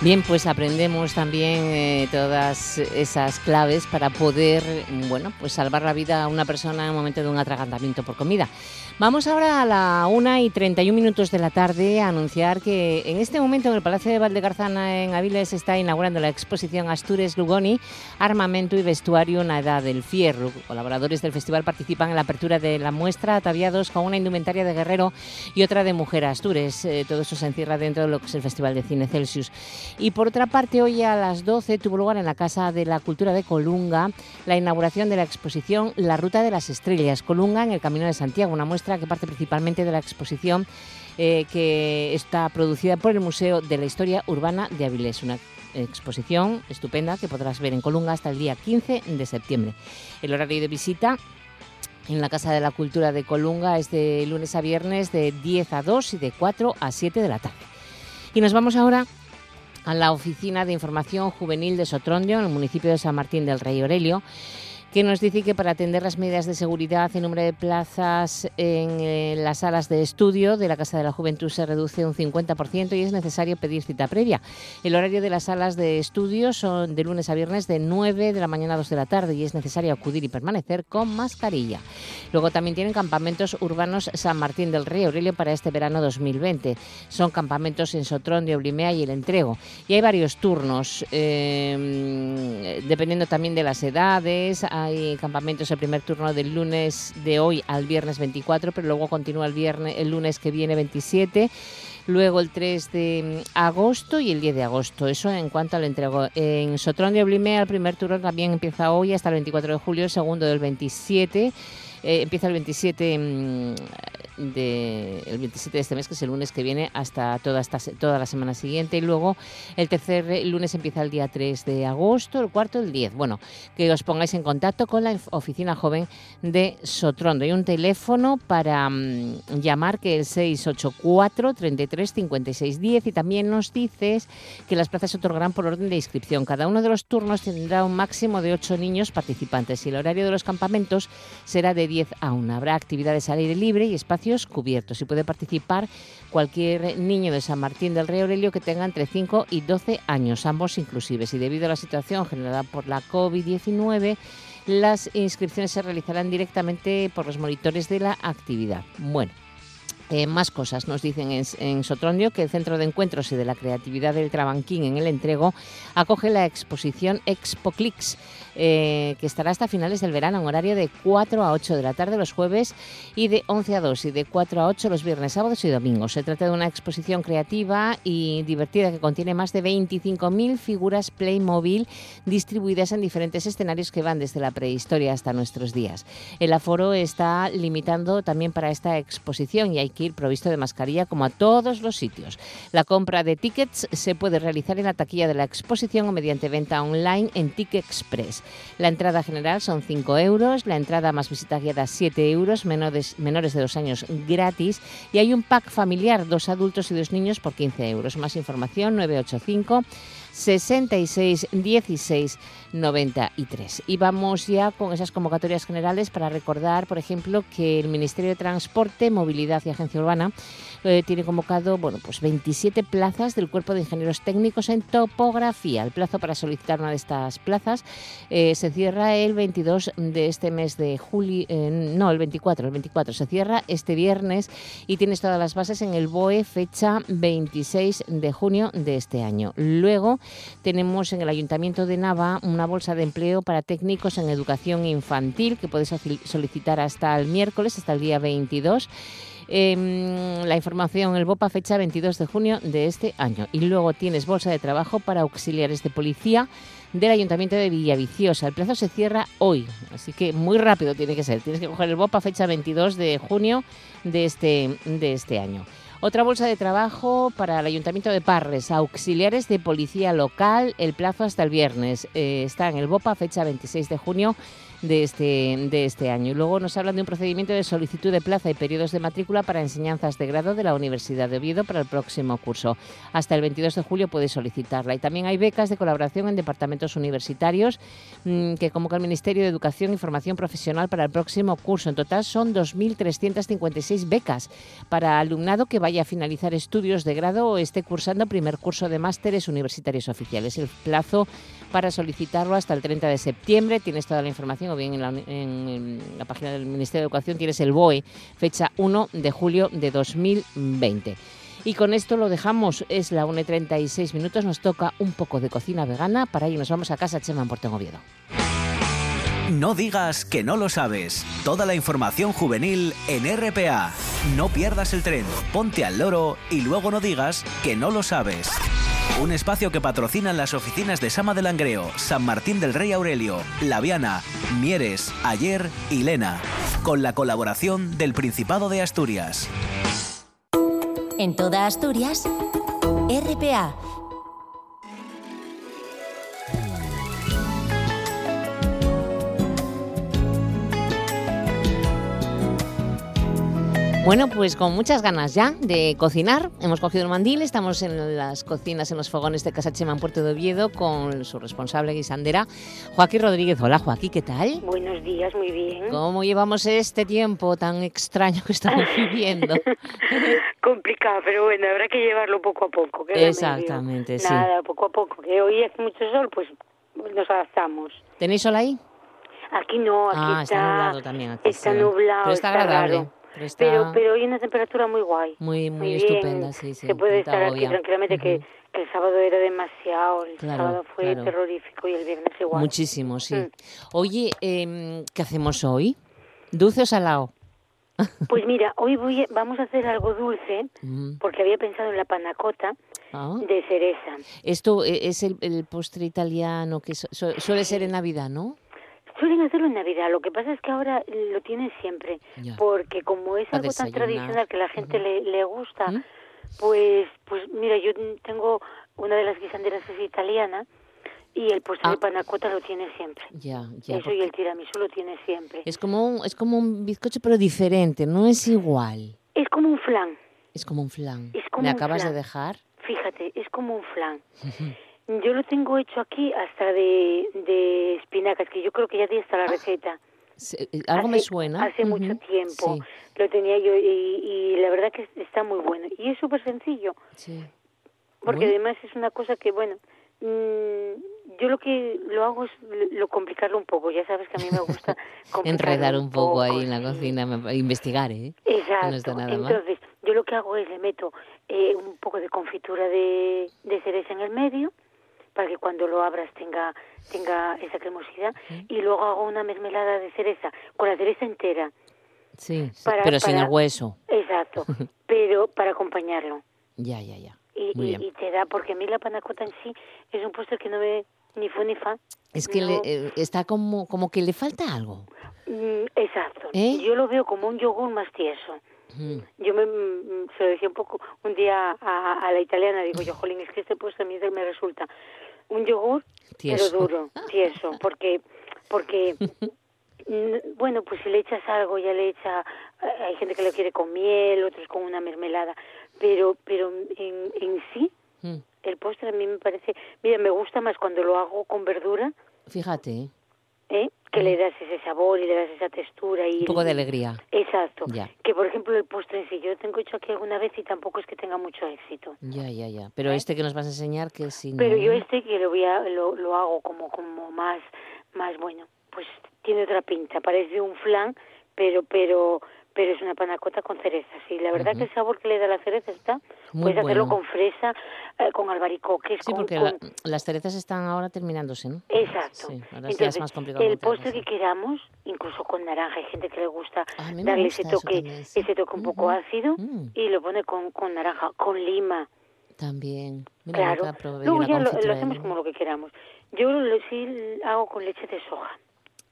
Bien, pues aprendemos también eh, todas esas claves para poder, bueno, pues salvar la vida a una persona en un momento de un atragantamiento por comida. Vamos ahora a la 1 y 31 minutos de la tarde a anunciar que en este momento en el Palacio de Valdegarzana en Aviles está inaugurando la exposición Astures Lugoni, Armamento y Vestuario en la Edad del Fierro. Colaboradores del festival participan en la apertura de la muestra ataviados con una indumentaria de guerrero y otra de mujer Astures. Eh, todo eso se encierra dentro de lo que es el Festival de Cine Celsius. Y por otra parte, hoy a las 12 tuvo lugar en la Casa de la Cultura de Colunga la inauguración de la exposición La Ruta de las Estrellas, Colunga en el Camino de Santiago, una muestra que parte principalmente de la exposición eh, que está producida por el Museo de la Historia Urbana de Avilés, una exposición estupenda que podrás ver en Colunga hasta el día 15 de septiembre. El horario de visita en la Casa de la Cultura de Colunga es de lunes a viernes de 10 a 2 y de 4 a 7 de la tarde. Y nos vamos ahora a la Oficina de Información Juvenil de Sotrondio, en el municipio de San Martín del Rey Aurelio que nos dice que para atender las medidas de seguridad, el número de plazas en eh, las salas de estudio de la Casa de la Juventud se reduce un 50% y es necesario pedir cita previa. El horario de las salas de estudio son de lunes a viernes de 9 de la mañana a 2 de la tarde y es necesario acudir y permanecer con mascarilla. Luego también tienen campamentos urbanos San Martín del Rey Aurelio para este verano 2020. Son campamentos en Sotrón de Oblimea y El Entrego. Y hay varios turnos, eh, dependiendo también de las edades hay campamentos el primer turno del lunes de hoy al viernes 24, pero luego continúa el viernes el lunes que viene 27 luego el 3 de agosto y el 10 de agosto. Eso en cuanto al entrego. En Sotrón de Oblimea el primer turno también empieza hoy hasta el 24 de julio, el segundo del 27. Eh, empieza el 27 de, el 27 de este mes, que es el lunes que viene, hasta toda, esta, toda la semana siguiente. Y luego el tercer lunes empieza el día 3 de agosto, el cuarto el 10. Bueno, que os pongáis en contacto con la oficina joven de Sotrondo. Hay un teléfono para mm, llamar que el 684 33 56 10 y también nos dices que las plazas se otorgarán por orden de inscripción. Cada uno de los turnos tendrá un máximo de 8 niños participantes y el horario de los campamentos será de 10 a 1. Habrá actividades al aire libre y espacios cubiertos y puede participar cualquier niño de San Martín del Rey Aurelio que tenga entre 5 y 12 años, ambos inclusives. Y debido a la situación generada por la COVID-19, las inscripciones se realizarán directamente por los monitores de la actividad. Bueno. Eh, más cosas nos dicen en, en, Sotrondio que el Centro de Encuentros y de la Creatividad del Trabanquín en el Entrego acoge la exposición ExpoClix eh, que estará hasta finales del verano en horario de 4 a 8 de la tarde los jueves y de 11 a 2 y de 4 a 8 los viernes, sábados y domingos. Se trata de una exposición creativa y divertida que contiene más de 25.000 figuras Playmobil distribuidas en diferentes escenarios que van desde la prehistoria hasta nuestros días. El aforo está limitando también para esta exposición y hay que provisto de mascarilla como a todos los sitios. La compra de tickets se puede realizar en la taquilla de la exposición o mediante venta online en Ticket Express. La entrada general son 5 euros, la entrada más visita guiada 7 euros, menores, menores de 2 años gratis y hay un pack familiar, dos adultos y dos niños por 15 euros. Más información 985 66 16 93. Y vamos ya con esas convocatorias generales para recordar, por ejemplo, que el Ministerio de Transporte, Movilidad y Agencia Urbana eh, tiene convocado bueno, pues 27 plazas del Cuerpo de Ingenieros Técnicos en Topografía. El plazo para solicitar una de estas plazas eh, se cierra el 22 de este mes de julio, eh, no, el 24, el 24 se cierra este viernes y tienes todas las bases en el BOE fecha 26 de junio de este año. Luego tenemos en el Ayuntamiento de Nava una bolsa de empleo para técnicos en educación infantil que puedes solicitar hasta el miércoles, hasta el día 22. Em, la información, el BOPA, fecha 22 de junio de este año. Y luego tienes bolsa de trabajo para auxiliares de policía del Ayuntamiento de Villaviciosa. El plazo se cierra hoy, así que muy rápido tiene que ser. Tienes que coger el BOPA, fecha 22 de junio de este, de este año. Otra bolsa de trabajo para el Ayuntamiento de Parres, auxiliares de policía local, el plazo hasta el viernes. Eh, está en el BOPA, fecha 26 de junio de este, de este año. Y luego nos hablan de un procedimiento de solicitud de plaza y periodos de matrícula para enseñanzas de grado de la Universidad de Oviedo para el próximo curso. Hasta el 22 de julio puede solicitarla. Y también hay becas de colaboración en departamentos universitarios mm, que convoca el Ministerio de Educación y Formación Profesional para el próximo curso. En total son 2.356 becas para alumnado que vaya a finalizar estudios de grado o esté cursando primer curso de másteres universitarios oficiales. El plazo para solicitarlo hasta el 30 de septiembre. Tienes toda la información o bien en la, página del Ministerio de Educación tienes el BOE, fecha 1 de julio de 2020. Y con esto lo dejamos, es la 1.36 minutos, nos toca un poco de cocina vegana, para ello nos vamos a casa Chema en Puerto Oviedo. No digas que no lo sabes. Toda la información juvenil en RPA. No pierdas el tren, ponte al loro y luego no digas que no lo sabes. Un espacio que patrocinan las oficinas de Sama de Langreo, San Martín del Rey Aurelio, Laviana, Mieres, Ayer y Lena, con la colaboración del Principado de Asturias. En toda Asturias, RPA Bueno, pues con muchas ganas ya de cocinar. Hemos cogido el mandil, estamos en las cocinas, en los fogones de Casa Chema en Puerto de Oviedo con su responsable guisandera, Joaquín Rodríguez. Hola Joaquín, ¿qué tal? Buenos días, muy bien. ¿Cómo llevamos este tiempo tan extraño que estamos viviendo? Complicado, pero bueno, habrá que llevarlo poco a poco. Exactamente, sí. Nada, poco a poco. Que hoy es mucho sol, pues nos adaptamos. ¿Tenéis sol ahí? Aquí no, aquí ah, está, nublado también. Aquí, está nublado, pero está agradable. Pero, pero, hoy una temperatura muy guay. Muy, muy, estupenda, sí, sí. Se puede estar aquí tranquilamente, que, que, el sábado era demasiado, el sábado fue terrorífico y el viernes igual. Muchísimo, sí. Mm. Oye, eh, ¿qué hacemos hoy? ¿Dulce o salado? Pues mira, hoy voy, vamos a hacer algo dulce, porque había pensado en la panacota ah. de cereza. Esto eh, es el, el postre italiano que suele ser en Navidad, ¿no? Suelen hacerlo en Navidad, lo que pasa es que ahora lo tienen siempre, porque como es algo tan tradicional que la gente le, le, gusta, pues, pues mira, yo tengo una de las guisanderas es italiana y el postre de ah. panacota lo tiene siempre. Ya, ya. Eso y el tiramisú lo tiene siempre. Es como un, es como un bizcocho pero diferente, no es igual. Es como un flan. Es como un flan. ¿Me acabas de dejar? Fíjate, es como un flan. Yo lo tengo hecho aquí hasta de, de espinacas, que yo creo que ya tiene hasta la ah, receta. Eh, algo me suena. Hace mucho tiempo lo tenía yo y, la verdad que está muy bueno. Y es súper sencillo. Sí. Porque además es una cosa que, bueno, mm, yo lo que lo hago es lo complicarlo un poco. Ya sabes que a mí me gusta enredar un, poco, ahí en la cocina, investigar, ¿eh? Exacto. Entonces, yo lo que hago es le meto eh, un poco de confitura de, de cereza en el medio para que cuando lo abras tenga tenga esa cremosidad y luego hago una mermelada de cereza con la cereza entera. Sí, pero sin el hueso. Exacto, pero para acompañarlo. Ya, ya, ya. Y, y, te da, porque a mí la panacota en sí es un postre que no ve ni fu ni fa. Es que le, eh, está como, como que le falta algo. Mm, exacto. ¿Eh? Yo lo veo como un yogur más tieso. Yo me, mm, se lo decía un poco un día a, a la italiana, digo yo, jolín, es que este postre a mí me resulta un yogur, pero duro, tieso, porque, porque bueno, pues si le echas algo, ya le echa, eh, hay gente que lo quiere con miel, otros con una mermelada, pero, pero en, en sí, mm. el postre a mí me parece, mira, me gusta más cuando lo hago con verdura. Fíjate. ¿Eh? que le das ese sabor y le das esa textura y un poco de alegría. Exacto. Que por ejemplo el postre en sí yo tengo hecho aquí alguna vez y tampoco es que tenga mucho éxito. Ya ya ya. Pero ¿Eh? este que nos vas a enseñar que si pero yo este que lo voy a, lo, lo hago como como más más bueno. Pues tiene otra pinta parece un flan pero pero pero es una panacota con cerezas. Y la verdad que el sabor que le da la cereza está, Muy puedes hacerlo con fresa, eh, con albaricoques. Sí, porque las cerezas están ahora terminándose, ¿no? Exacto. Sí, ahora Entonces, es más complicado. El postre que queramos, incluso con naranja, hay gente que le gusta darle ese toque, ese toque un poco ácido mm. y lo pone con, con naranja, con lima. También. claro. Luego ya lo, hacemos como lo que queramos. Yo lo, sí hago con leche de soja.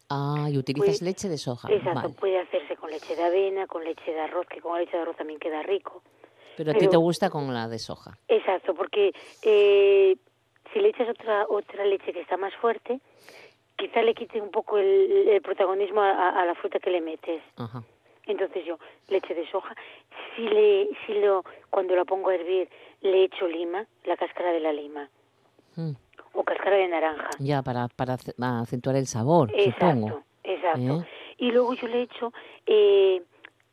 Ah, y utilizas leche de soja. Exacto, puede hacerse con leche de avena, con leche de arroz, que con la leche de arroz también queda rico. Pero, a ti te gusta con la de soja. Exacto, porque eh, si le echas otra, otra leche que está más fuerte, quizá le quite un poco el, protagonismo a, la fruta que le metes. Ajá. Entonces yo, leche de soja, si le, si lo, cuando la pongo a hervir, le echo lima, la cáscara de la lima. Mm o cáscara de naranja. Ya, para, para acentuar el sabor, exacto, supongo. Exacto. ¿Eh? Y luego yo le echo eh,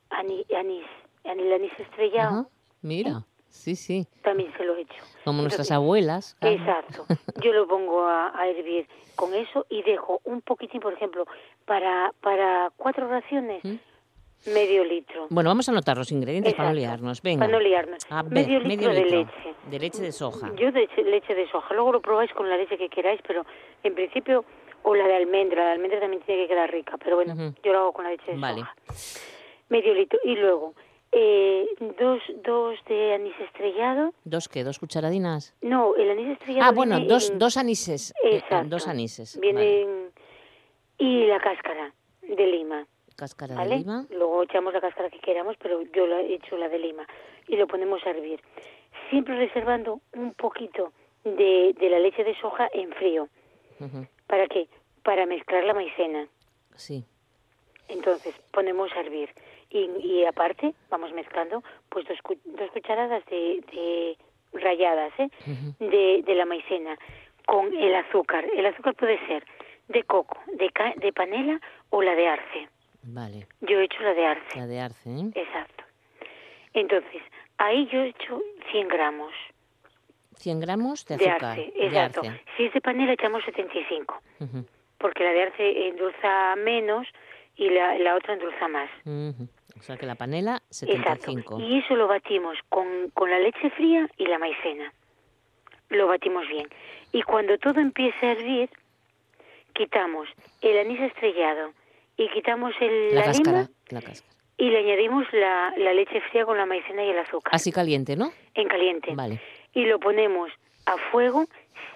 anís, anís, el anís estrellado. Mira. Sí, sí. También se lo he hecho. Como nuestras abuelas. Exacto. Yo lo pongo a, hervir con eso y dejo un poquitín, por ejemplo, para, para cuatro raciones, ¿Mm? Medio litro. Bueno, vamos a anotar los ingredientes para no liarnos. Venga. Para no liarnos. medio, litro de leche. De leche de soja. Yo de leche de soja. Luego lo probáis con la leche que queráis, pero en principio, o la de almendra. La de almendra también tiene que quedar rica, pero bueno, yo lo hago con la leche de vale. Medio litro. Y luego, eh, dos, dos de anís estrellado. ¿Dos qué? ¿Dos cucharadinas? No, el anís estrellado. Ah, bueno, dos, dos anises. Eh, Exacto. dos anises. Vienen. Y la cáscara de lima cáscara de lima. Luego echamos la cáscara que queramos, pero yo la he hecho la de lima y lo ponemos a hervir. Siempre reservando un poquito de, de la leche de soja en frío. ¿Para qué? Para mezclar la maicena. Sí. Entonces ponemos a hervir y, y aparte vamos mezclando pues dos, dos cucharadas de, de rayadas ¿eh? de, de la maicena con el azúcar. El azúcar puede ser de coco, de, de panela o la de arce. Vale. Yo he hecho la de arce. La de arce, ¿eh? Exacto. Entonces, ahí yo he hecho 100 gramos. 100 gramos de azúcar. De arce, exacto. Si es de panela echamos 75. Porque la de arce endulza menos y la, la otra endulza más. O sea que la panela 75. Exacto. Y eso lo batimos con, con la leche fría y la maicena. Lo batimos bien. Y cuando todo empiece a hervir, quitamos el anís estrellado, y quitamos el, la, lima la cáscara. y le añadimos la, la, leche fría con la maicena y el azúcar. Así caliente, ¿no? En caliente. Vale. Y lo ponemos a fuego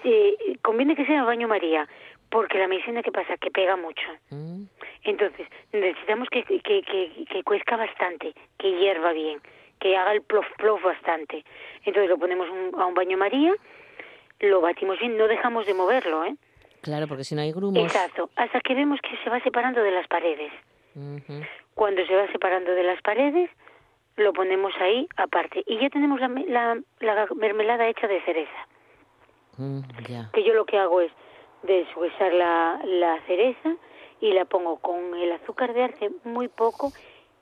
eh, conviene que sea baño María, porque la medicina, ¿qué pasa? Que pega mucho. Mm. Entonces, necesitamos que, que, que, que cuezca bastante, que hierva bien, que haga el plof plof bastante. Entonces lo ponemos a un baño María, lo batimos bien, no dejamos de moverlo, ¿eh? Claro, porque si no hay grumos. Exacto, hasta que vemos que se va separando de las paredes. Cuando se va separando de las paredes, lo ponemos ahí aparte. Y ya tenemos la, la, mermelada hecha de cereza. Mm, que yo lo que hago es deshuesar la, la cereza y la pongo con el azúcar de arce muy poco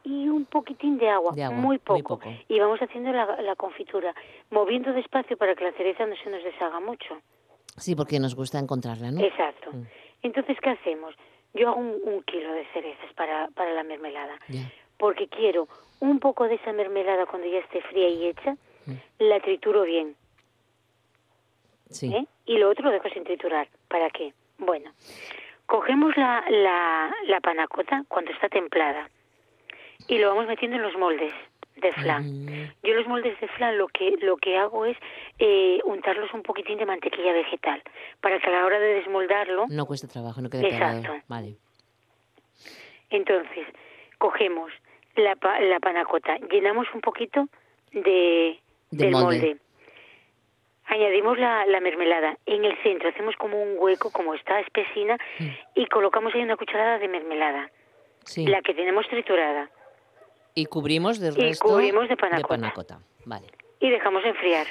y un poquitín de agua, muy, poco. Y vamos haciendo la, la, confitura, moviendo despacio para que la cereza no se nos deshaga mucho. Sí, porque nos gusta encontrarla, ¿no? Exacto. Mm. Entonces, ¿qué hacemos? Yo hago un, kilo de cerezas para, para la mermelada, porque quiero un poco de esa mermelada cuando ya esté fría y hecha, mm. la trituro bien. Sí. ¿Eh? Y lo otro lo dejo sin triturar. ¿Para qué? Bueno, cogemos la, la, la panacota cuando está templada y lo vamos metiendo en los moldes de flan. Mm. Yo los moldes de flan lo que lo que hago es eh, untarlos un poquitín de mantequilla vegetal para que a la hora de desmoldarlo no cueste trabajo, no quede Exacto. Vale. Entonces cogemos la, la panacota, llenamos un poquito de, del molde. Añadimos la, la, mermelada. En el centro hacemos como un hueco, como está espesina, mm. y colocamos ahí una cucharada de mermelada. Sí. La que tenemos triturada. Y cubrimos del resto cubrimos de panacota. Vale. Y dejamos enfriar.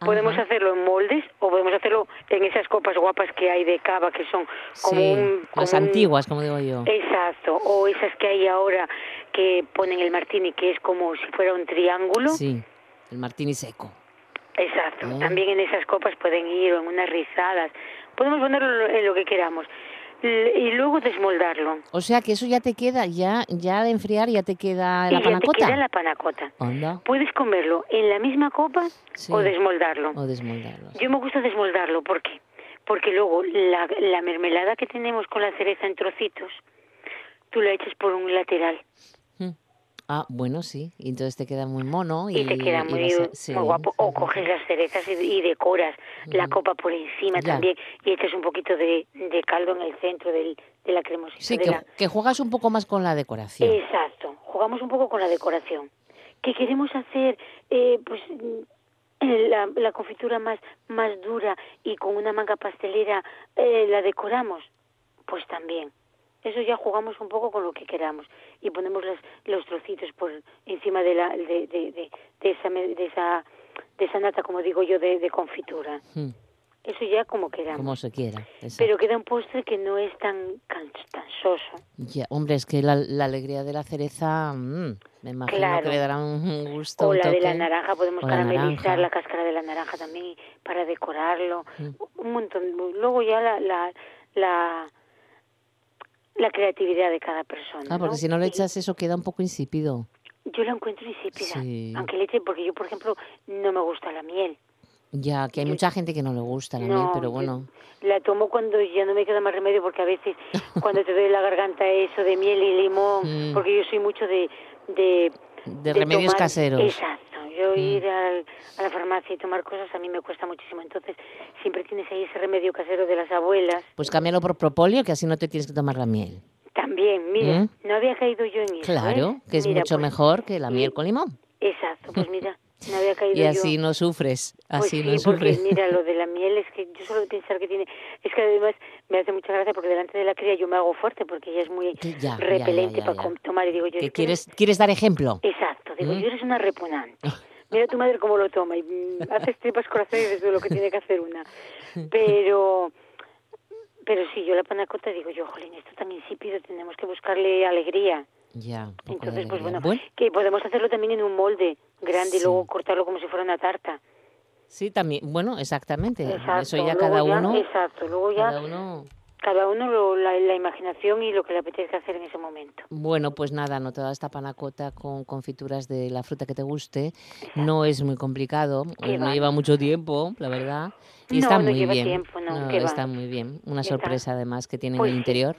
Podemos hacerlo en moldes o podemos hacerlo en esas copas guapas que hay de cava que son como un... las antiguas, como digo yo. Exacto, o esas que hay ahora que ponen el martini que es como si fuera un triángulo. Sí, el martini seco. Exacto, ¿Eh? también en esas copas pueden ir o en unas rizadas. Podemos ponerlo en lo que queramos y luego desmoldarlo. O sea que eso ya te queda, ya ya de enfriar ya te queda la panacota. Ya te queda la panacota. Puedes comerlo en la misma copa o desmoldarlo. O desmoldarlo. Yo me gusta desmoldarlo, ¿por qué? Porque luego la, la mermelada que tenemos con la cereza en trocitos, tú la echas por un lateral. Ah, bueno, sí. Y entonces te queda muy mono. Y, te queda muy, guapo. O coges las cerezas y, decoras la copa por encima también y echas un poquito de, caldo en el centro del, de la cremosidad. Sí, que, juegas un poco más con la decoración. Exacto. Jugamos un poco con la decoración. ¿Qué queremos hacer? Eh, pues la, la confitura más, más dura y con una manga pastelera eh, la decoramos. Pues también eso ya jugamos un poco con lo que queramos y ponemos los trocitos por encima de la de, de, de, esa de esa de esa nata como digo yo de, confitura. Hmm. eso ya como queramos. Como se quiera pero queda un postre que no es tan cansoso ya hombre es que la, la alegría de la cereza mm, me imagino que le dará un gusto o la de la naranja podemos caramelizar la, cáscara de la naranja también para decorarlo. Hmm. un montón. Luego ya la, la, la la creatividad de cada persona. Ah, porque si no le echas eso queda un poco insípido. Yo la encuentro insípida, aunque le eche, porque yo, por ejemplo, no me gusta la miel. Ya, que hay mucha gente que no le gusta la miel, pero bueno. La tomo cuando ya no me queda más remedio, porque a veces cuando te doy la garganta eso de miel y limón, mm. porque yo soy mucho de... De, de remedios caseros. Exacto yo mm. ir a, la farmacia y tomar cosas a mí me cuesta muchísimo. Entonces, siempre tienes ahí ese remedio casero de las abuelas. Pues cámbialo por propóleo, que así no te tienes que tomar la miel. También, mira, ¿Mm? no había caído yo en eso. Claro, que es mucho pues, mejor que la miel con limón. Exacto, pues mira, no había caído y así no sufres, pues así no sufres. Porque mira, lo de la miel es que yo solo pensar que tiene, es que además me hace mucha gracia porque delante de la cría yo me hago fuerte porque ella es muy repelente para tomar y digo yo. ¿Que quieres, ¿Quieres dar ejemplo? Exacto, digo ¿Mm? yo eres una repugnante. mira tu madre cómo lo toma y mm, haces tripas corazón y ves lo que tiene que hacer una. Pero, pero sí, yo la panacota digo yo, jolín, esto tan insípido, tenemos que buscarle alegría. Ya. Entonces, pues bueno, que podemos hacerlo también en un molde grande y luego cortarlo como si fuera una tarta. Sí, también, bueno, exactamente. Eso ya cada uno. Exacto, luego ya. Cada uno cada uno la, imaginación y lo que le apetezca hacer en ese momento. Bueno, pues nada, no toda esta panacota con confituras de la fruta que te guste. No es muy complicado, no lleva mucho tiempo, la verdad. Y está muy bien. Tiempo, no, está muy bien. Una sorpresa además que tiene en pues el interior.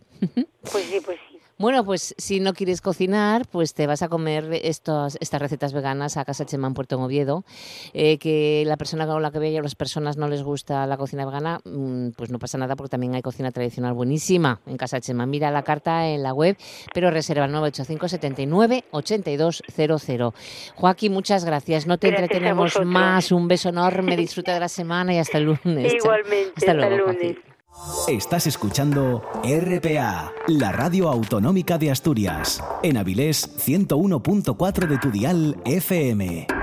Pues sí, pues sí. Bueno, pues si no quieres cocinar, pues te vas a comer estos, estas recetas veganas a Casa Chema en Puerto Movido. Eh, que la persona con la que veo a las personas no les gusta la cocina vegana, mm, pues no pasa nada porque también hay cocina tradicional buenísima en Casa Chema. Mira la carta en la web, pero reserva el 985 79 8200. Joaquín, muchas gracias. No te entretenemos más. Un beso enorme. Disfruta de la semana y hasta el lunes. Igualmente. Hasta, luego, el lunes. Estás escuchando RPA, la radio autonómica de Asturias, en Avilés 101.4 de tu dial FM.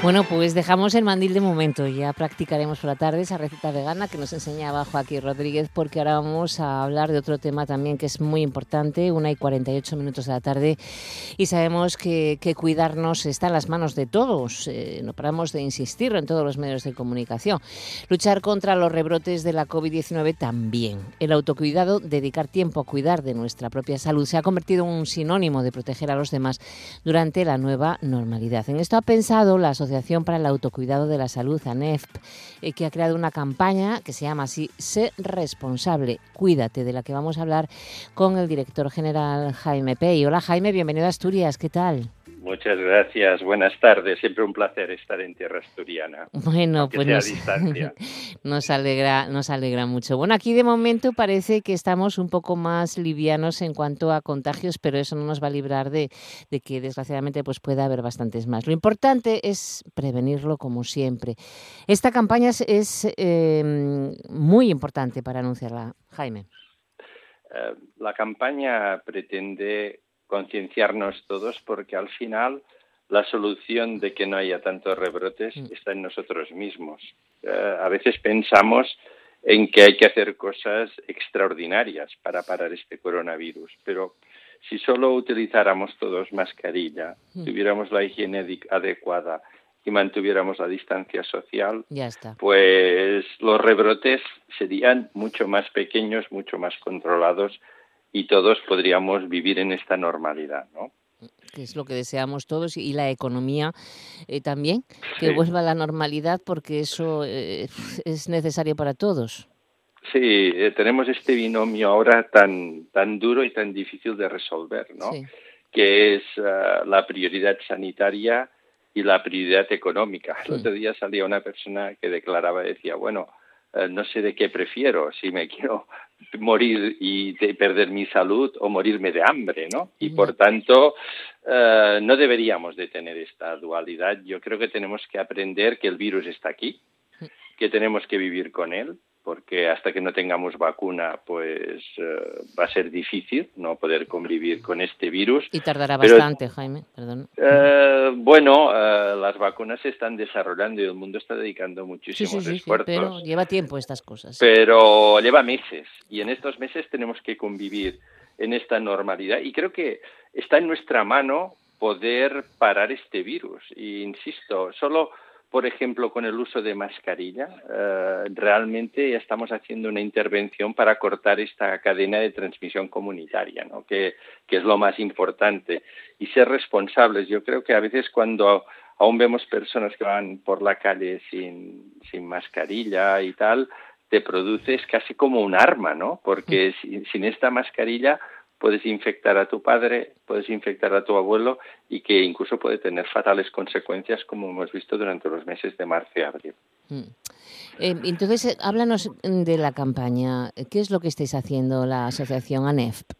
Bueno, pues dejamos el mandil de momento. Ya practicaremos por la tarde esa receta vegana que nos enseñaba Joaquín Rodríguez, porque ahora vamos a hablar de otro tema también que es muy importante, una y 48 minutos de la tarde. Y sabemos que, cuidarnos está en las manos de todos. Eh, no paramos de insistir en todos los medios de comunicación. Luchar contra los rebrotes de la COVID-19 también. El autocuidado, dedicar tiempo a cuidar de nuestra propia salud, se ha convertido en un sinónimo de proteger a los demás durante la nueva normalidad. En esto ha pensado la Asociación para el Autocuidado de la Salud, ANEFP, eh, que ha creado una campaña que se llama así, Sé responsable, cuídate, de la que vamos a hablar con el director general Jaime Pey. Hola Jaime, bienvenido a Asturias, ¿qué tal? Muchas gracias, buenas tardes. Siempre un placer estar en tierra asturiana. Bueno, pues nos, nos, alegra, nos alegra mucho. Bueno, aquí de momento parece que estamos un poco más livianos en cuanto a contagios, pero eso no nos va a librar de, que desgraciadamente pues pueda haber bastantes más. Lo importante es prevenirlo como siempre. Esta campaña es, em, muy importante para anunciarla, Jaime. Eh, la campaña pretende concienciarnos todos porque al final la solución de que no haya tantos rebrotes mm. está en nosotros mismos. Eh, a veces pensamos en que hay que hacer cosas extraordinarias para parar este coronavirus, pero si solo utilizáramos todos mascarilla, mm. tuviéramos la higiene adecuada y mantuviéramos la distancia social, pues los rebrotes serían mucho más pequeños, mucho más controlados y todos podríamos vivir en esta normalidad, ¿no? que es lo que deseamos todos, y la economía eh, también, que vuelva a la normalidad porque eso eh, es necesario para todos. Sí, eh, tenemos este binomio ahora tan, tan duro y tan difícil de resolver, ¿no? Que es ah, la prioridad sanitaria y la prioridad económica. El otro día salía una persona que declaraba, decía, bueno, no sé de qué prefiero, si me quiero morir y de perder mi salud o morirme de hambre, ¿no? Y por tanto, eh, no deberíamos de tener esta dualidad. Yo creo que tenemos que aprender que el virus está aquí, que tenemos que vivir con él, porque hasta que no tengamos vacuna, pues eh, va a ser difícil no poder convivir con este virus. Y tardará bastante, Jaime, perdón. Eh, bueno, eh, las vacunas se están desarrollando y el mundo está dedicando muchísimos sí, sí, esfuerzos. pero lleva tiempo estas cosas. Pero lleva meses y en estos meses tenemos que convivir en esta normalidad y creo que está en nuestra mano poder parar este virus. Y insisto, solo por ejemplo, con el uso de mascarilla, eh, realmente estamos haciendo una intervención para cortar esta cadena de transmisión comunitaria, ¿no? que, es lo más importante. Y ser responsables. Yo creo que a veces cuando aún vemos personas que van por la calle sin, sin mascarilla y tal, te produces casi como un arma, ¿no? Porque sin esta mascarilla puedes infectar a tu padre, puedes infectar a tu abuelo y que incluso puede tener fatales consecuencias como hemos visto durante los meses de marzo y abril. Mm. Eh, entonces, eh, háblanos de la campaña. ¿Qué es lo que estáis haciendo la asociación ANEFP?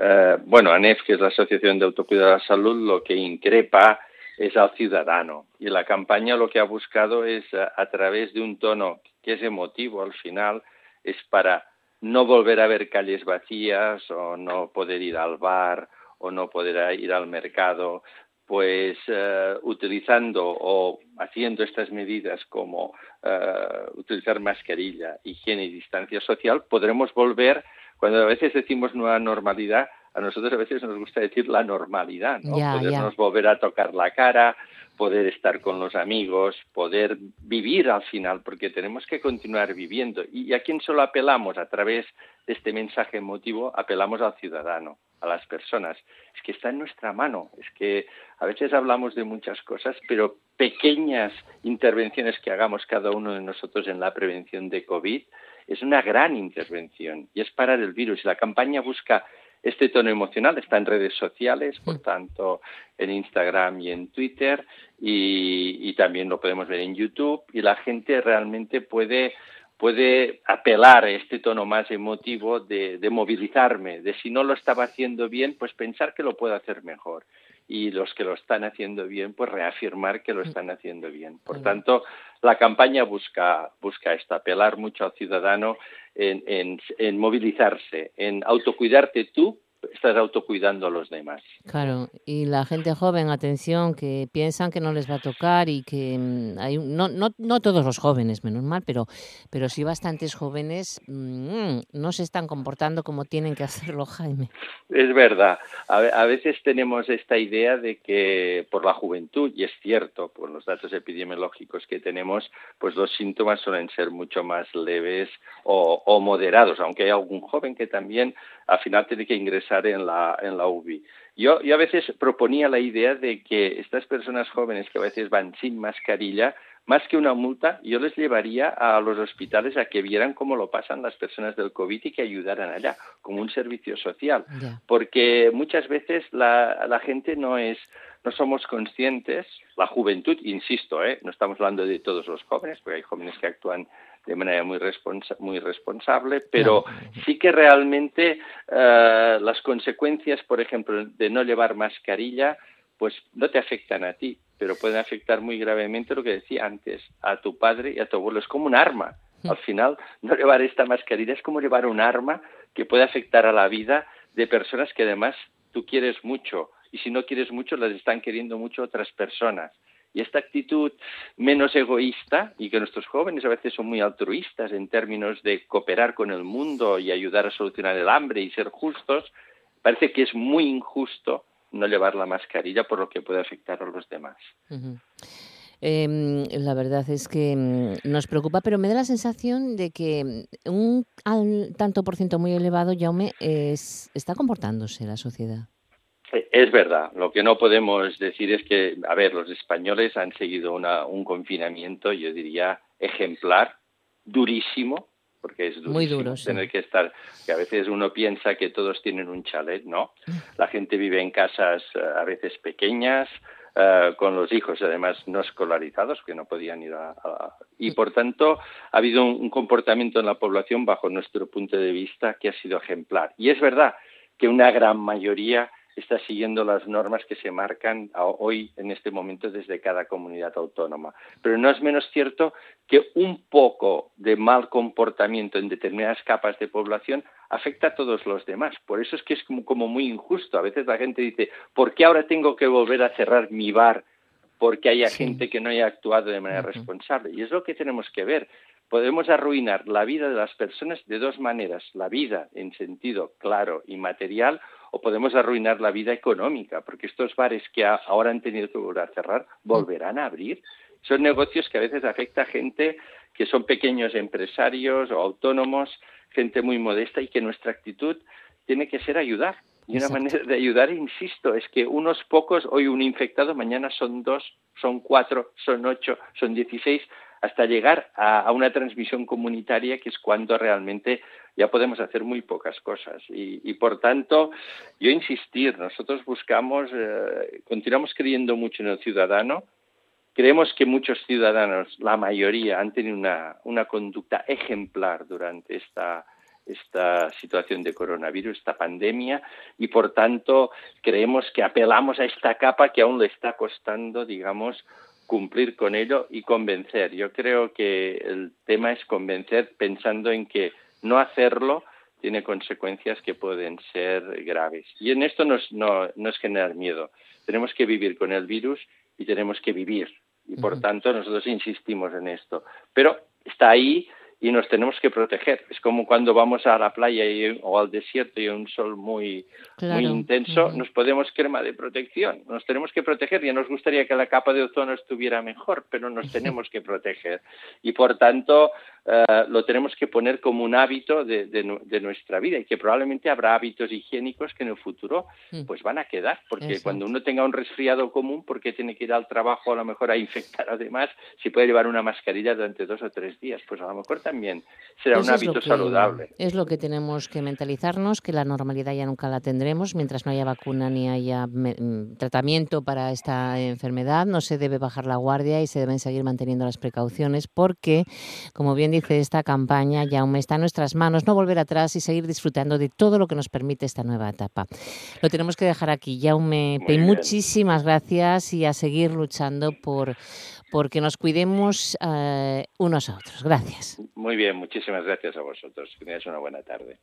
Eh, bueno, ANEF, que es la Asociación de Autocuidado de la Salud, lo que increpa es al ciudadano. Y la campaña lo que ha buscado es, a través de un tono que es emotivo al final, es para no volver a ver calles vacías o no poder ir al bar o no poder ir al mercado, pues eh, utilizando o haciendo estas medidas como eh, utilizar mascarilla, higiene y distancia social, podremos volver, cuando a veces decimos nueva normalidad, a nosotros a veces nos gusta decir la normalidad, ¿no? Podernos volver a tocar la cara, poder estar con los amigos, poder vivir al final, porque tenemos que continuar viviendo. ¿Y a quién solo apelamos a través de este mensaje emotivo? Apelamos al ciudadano. a las personas. Es que está en nuestra mano. Es que a veces hablamos de muchas cosas, pero pequeñas intervenciones que hagamos cada uno de nosotros en la prevención de COVID es una gran intervención y es parar el virus. La campaña busca este tono emocional está en redes sociales, por tanto en Instagram y en Twitter, y, también lo podemos ver en YouTube, y la gente realmente puede puede apelar a este tono más emotivo de, de, movilizarme, de si no lo estaba haciendo bien, pues pensar que lo puedo hacer mejor. Y los que lo están haciendo bien, pues reafirmar que lo están haciendo bien. Por tanto, la campaña busca, busca esto, apelar mucho al ciudadano en, en, movilizarse, en autocuidarte tú estás autocuidando a los demás. Claro, y la gente joven, atención, que piensan que no les va a tocar y que mm, hay no, no, no todos los jóvenes, menos mal, pero, pero sí bastantes jóvenes mm, no se están comportando como tienen que hacerlo, Jaime. Es verdad. A, veces tenemos esta idea de que por la juventud, y es cierto, por los datos epidemiológicos que tenemos, pues los síntomas suelen ser mucho más leves o, o moderados, aunque hay algún joven que también al final tiene que ingresar en la, en la UBI. Yo, yo a veces proponía la idea de que estas personas jóvenes que a veces van sin mascarilla, más que una multa, yo les llevaría a los hospitales a que vieran cómo lo pasan las personas del COVID y que ayudaran allá, como un servicio social. Porque muchas veces la, la gente no es, no somos conscientes, la juventud, insisto, ¿eh? no estamos hablando de todos los jóvenes, porque hay jóvenes que actúan de manera muy, muy responsable, pero sí que realmente eh, las consecuencias, por ejemplo, de no llevar mascarilla, pues no te afectan a ti, pero pueden afectar muy gravemente lo que decía antes, a tu padre y a tu abuelo. Es como un arma. Al final, no llevar esta mascarilla es como llevar un arma que puede afectar a la vida de personas que además tú quieres mucho y si no quieres mucho las están queriendo mucho otras personas. Y esta actitud menos egoísta, y que nuestros jóvenes a veces son muy altruistas en términos de cooperar con el mundo y ayudar a solucionar el hambre y ser justos, parece que es muy injusto no llevar la mascarilla por lo que puede afectar a los demás. Em, la verdad es que mm, nos preocupa, pero me da la sensación de que un tanto por ciento muy elevado, Jaume, es, está comportándose la sociedad. Es verdad. Lo que no podemos decir es que, a ver, los españoles han seguido un confinamiento, yo diría, ejemplar, durísimo, porque es durísimo Muy duro, tener que estar, que a veces uno piensa que todos tienen un chalet, ¿no? La gente vive en casas eh, a veces pequeñas, eh, con los hijos además no escolarizados que no podían ir a, y por tanto ha habido un, comportamiento en la población bajo nuestro punto de vista que ha sido ejemplar y es verdad que una gran mayoría está siguiendo las normas que se marcan hoy en este momento desde cada comunidad autónoma. Pero no es menos cierto que un poco de mal comportamiento en determinadas capas de población afecta a todos los demás. Por eso es que es como, muy injusto. A veces la gente dice, ¿por qué ahora tengo que volver a cerrar mi bar? Porque haya gente que no haya actuado de manera responsable. Y es lo que tenemos que ver podemos arruinar la vida de las personas de dos maneras, la vida en sentido claro y material, o podemos arruinar la vida económica, porque estos bares que ahora han tenido que volver a cerrar volverán a abrir. Son negocios que a veces afecta a gente que son pequeños empresarios o autónomos, gente muy modesta y que nuestra actitud tiene que ser ayudar. Y una manera de ayudar, insisto, es que unos pocos, hoy un infectado, mañana son dos, son cuatro, son ocho, son dieciséis, hasta llegar a, una transmisión comunitaria que es cuando realmente ya podemos hacer muy pocas cosas. Y, por tanto, yo insistir, nosotros buscamos, eh, continuamos creyendo mucho en el ciudadano, creemos que muchos ciudadanos, la mayoría, han tenido una, una conducta ejemplar durante esta esta situación de coronavirus, esta pandemia, y por tanto creemos que apelamos a esta capa que aún le está costando, digamos, cumplir con ello y convencer. Yo creo que el tema es convencer pensando en que no hacerlo tiene consecuencias que pueden ser graves. Y en esto no es, no, no es generar miedo. Tenemos que vivir con el virus y tenemos que vivir. Y por tanto nosotros insistimos en esto. Pero está ahí y nos tenemos que proteger. Es como cuando vamos a la playa o al desierto y hay un sol muy, muy intenso, nos podemos crema de protección, nos tenemos que proteger. Ya nos gustaría que la capa de ozono estuviera mejor, pero nos tenemos que proteger. Y por tanto, eh, lo tenemos que poner como un hábito de, nuestra vida y que probablemente habrá hábitos higiénicos que en el futuro mm. pues van a quedar, porque cuando uno tenga un resfriado común, ¿por qué tiene que ir al trabajo a lo mejor a infectar además si puede llevar una mascarilla durante dos o tres días? Pues a lo mejor también será un hábito saludable. Es lo que tenemos que mentalizarnos, que la normalidad ya nunca la tendremos mientras no haya vacuna ni haya mm, tratamiento para esta enfermedad. No se debe bajar la guardia y se deben seguir manteniendo las precauciones porque, como bien dice esta campaña, ya aún está en nuestras manos no volver atrás y seguir disfrutando de todo lo que nos permite esta nueva etapa. Lo tenemos que dejar aquí. Jaume Pei, muchísimas gracias y a seguir luchando por porque nos cuidemos eh, unos a otros. Gracias. Muy bien, muchísimas gracias a vosotros. Que tengáis una buena tarde.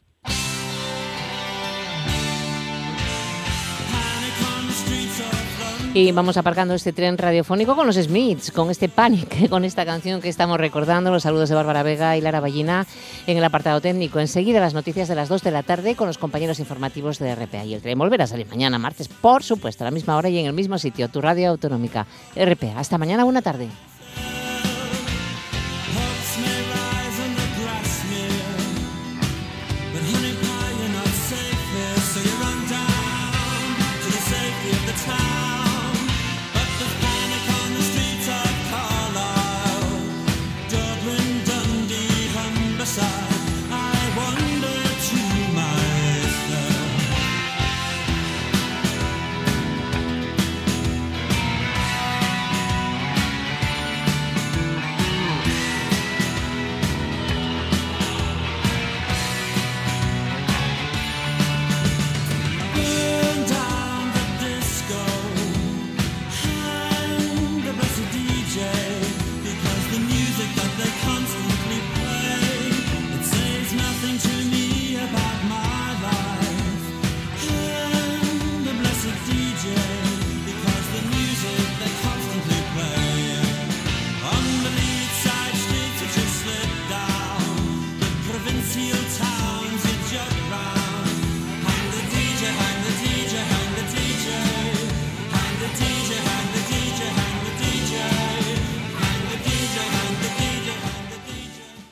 Y vamos aparcando este tren radiofónico con los Smiths, con este Panic, con esta canción que estamos recordando. Los saludos de Bárbara Vega y Lara Ballina en el apartado técnico. Enseguida las noticias de las 2 de la tarde con los compañeros informativos de RPA. Y el tren volverá a salir mañana, martes, por supuesto, a la misma hora y en el mismo sitio, tu radio autonómica, RPA. Hasta mañana, buena tarde.